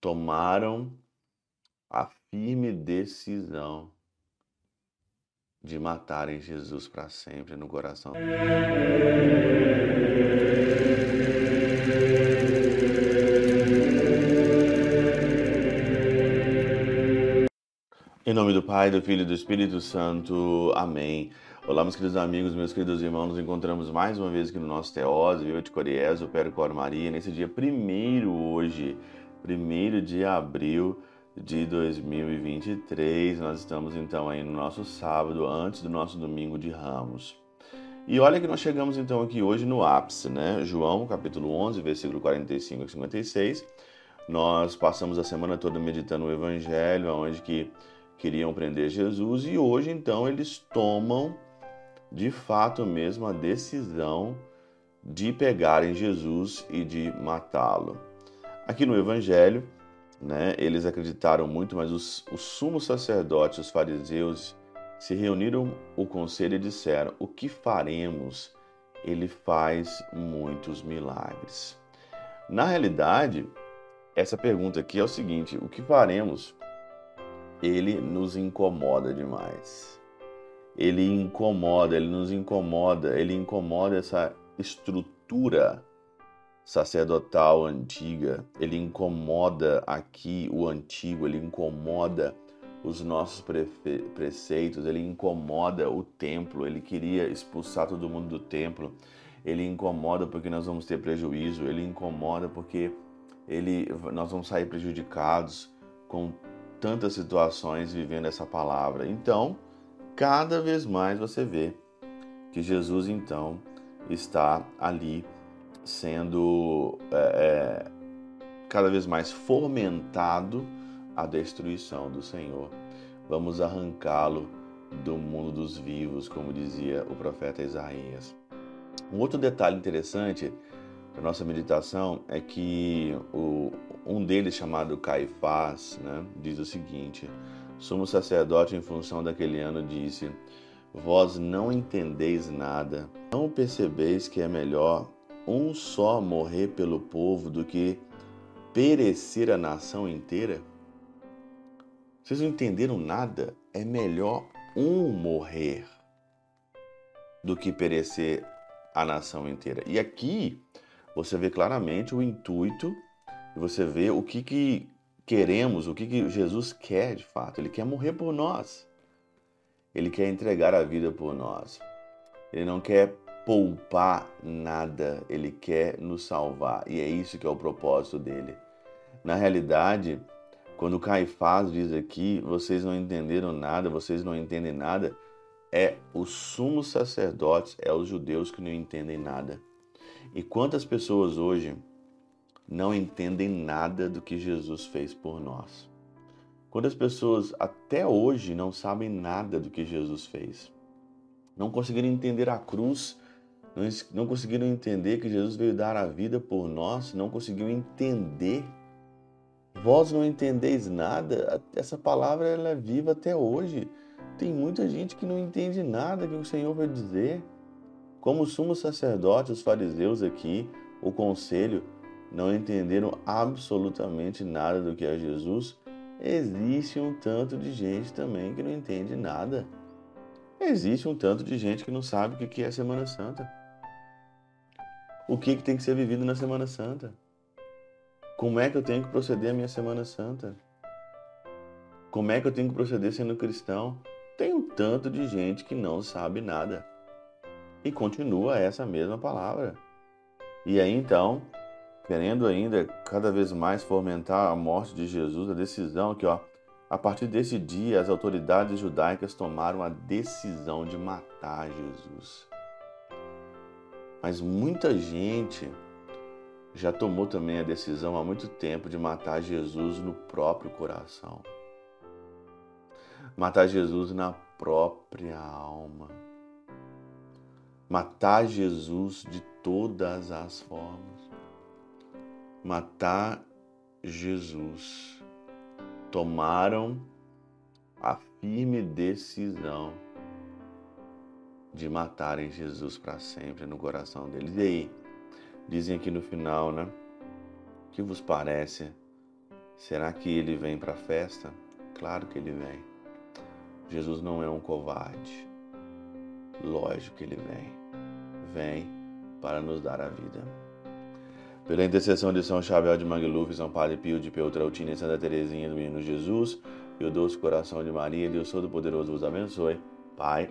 tomaram a firme decisão de matarem Jesus para sempre no coração. Em nome do Pai, do Filho e do Espírito Santo. Amém. Olá, meus queridos amigos, meus queridos irmãos. Nos encontramos mais uma vez aqui no nosso Teose, Viva de Coriés, o Percor Maria, nesse dia primeiro hoje, primeiro de abril de 2023. Nós estamos então aí no nosso sábado, antes do nosso domingo de Ramos. E olha que nós chegamos então aqui hoje no ápice, né? João, capítulo 11, versículo 45 a 56. Nós passamos a semana toda meditando o evangelho, onde que queriam prender Jesus e hoje então eles tomam de fato mesmo a decisão de pegarem Jesus e de matá-lo. Aqui no evangelho, né? Eles acreditaram muito, mas os, os sumos sacerdotes, os fariseus, se reuniram o conselho e disseram: O que faremos? Ele faz muitos milagres. Na realidade, essa pergunta aqui é o seguinte: o que faremos? Ele nos incomoda demais. Ele incomoda, ele nos incomoda, ele incomoda essa estrutura sacerdotal antiga, ele incomoda aqui o antigo, ele incomoda os nossos preceitos, ele incomoda o templo, ele queria expulsar todo mundo do templo, ele incomoda porque nós vamos ter prejuízo, ele incomoda porque ele, nós vamos sair prejudicados com tantas situações vivendo essa palavra. Então, cada vez mais você vê que Jesus então está ali sendo é, é, cada vez mais fomentado a destruição do Senhor. Vamos arrancá-lo do mundo dos vivos, como dizia o profeta Isaías. Um outro detalhe interessante para nossa meditação é que o, um deles, chamado Caifás, né, diz o seguinte: Sumo sacerdote, em função daquele ano, disse: Vós não entendeis nada, não percebeis que é melhor um só morrer pelo povo do que perecer a nação inteira? Vocês não entenderam nada? É melhor um morrer do que perecer a nação inteira. E aqui você vê claramente o intuito você vê o que, que queremos, o que, que Jesus quer de fato. Ele quer morrer por nós. Ele quer entregar a vida por nós. Ele não quer poupar nada, ele quer nos salvar e é isso que é o propósito dele. Na realidade, quando Caifás diz aqui, vocês não entenderam nada, vocês não entendem nada, é os sumos sacerdotes, é os judeus que não entendem nada. E quantas pessoas hoje não entendem nada do que Jesus fez por nós? Quantas pessoas até hoje não sabem nada do que Jesus fez? Não conseguiram entender a cruz não conseguiram entender que Jesus veio dar a vida por nós, não conseguiram entender. Vós não entendeis nada, essa palavra ela é viva até hoje. Tem muita gente que não entende nada que o Senhor vai dizer. Como sumo sacerdote, os fariseus aqui, o conselho, não entenderam absolutamente nada do que é Jesus, existe um tanto de gente também que não entende nada. Existe um tanto de gente que não sabe o que é Semana Santa o que, que tem que ser vivido na Semana Santa. Como é que eu tenho que proceder a minha Semana Santa? Como é que eu tenho que proceder sendo cristão? Tem um tanto de gente que não sabe nada. E continua essa mesma palavra. E aí então, querendo ainda cada vez mais fomentar a morte de Jesus, a decisão que, ó, a partir desse dia, as autoridades judaicas tomaram a decisão de matar Jesus. Mas muita gente já tomou também a decisão há muito tempo de matar Jesus no próprio coração. Matar Jesus na própria alma. Matar Jesus de todas as formas. Matar Jesus. Tomaram a firme decisão de matarem Jesus para sempre no coração deles. E aí, dizem aqui no final, né? O que vos parece? Será que ele vem para a festa? Claro que ele vem. Jesus não é um covarde. Lógico que ele vem. Vem para nos dar a vida. Pela intercessão de São Chabel de Mangluf, São Padre Pio de Peutrautina e Santa Teresinha do Menino Jesus, e o doce coração de Maria, Deus Todo-Poderoso vos abençoe. Pai,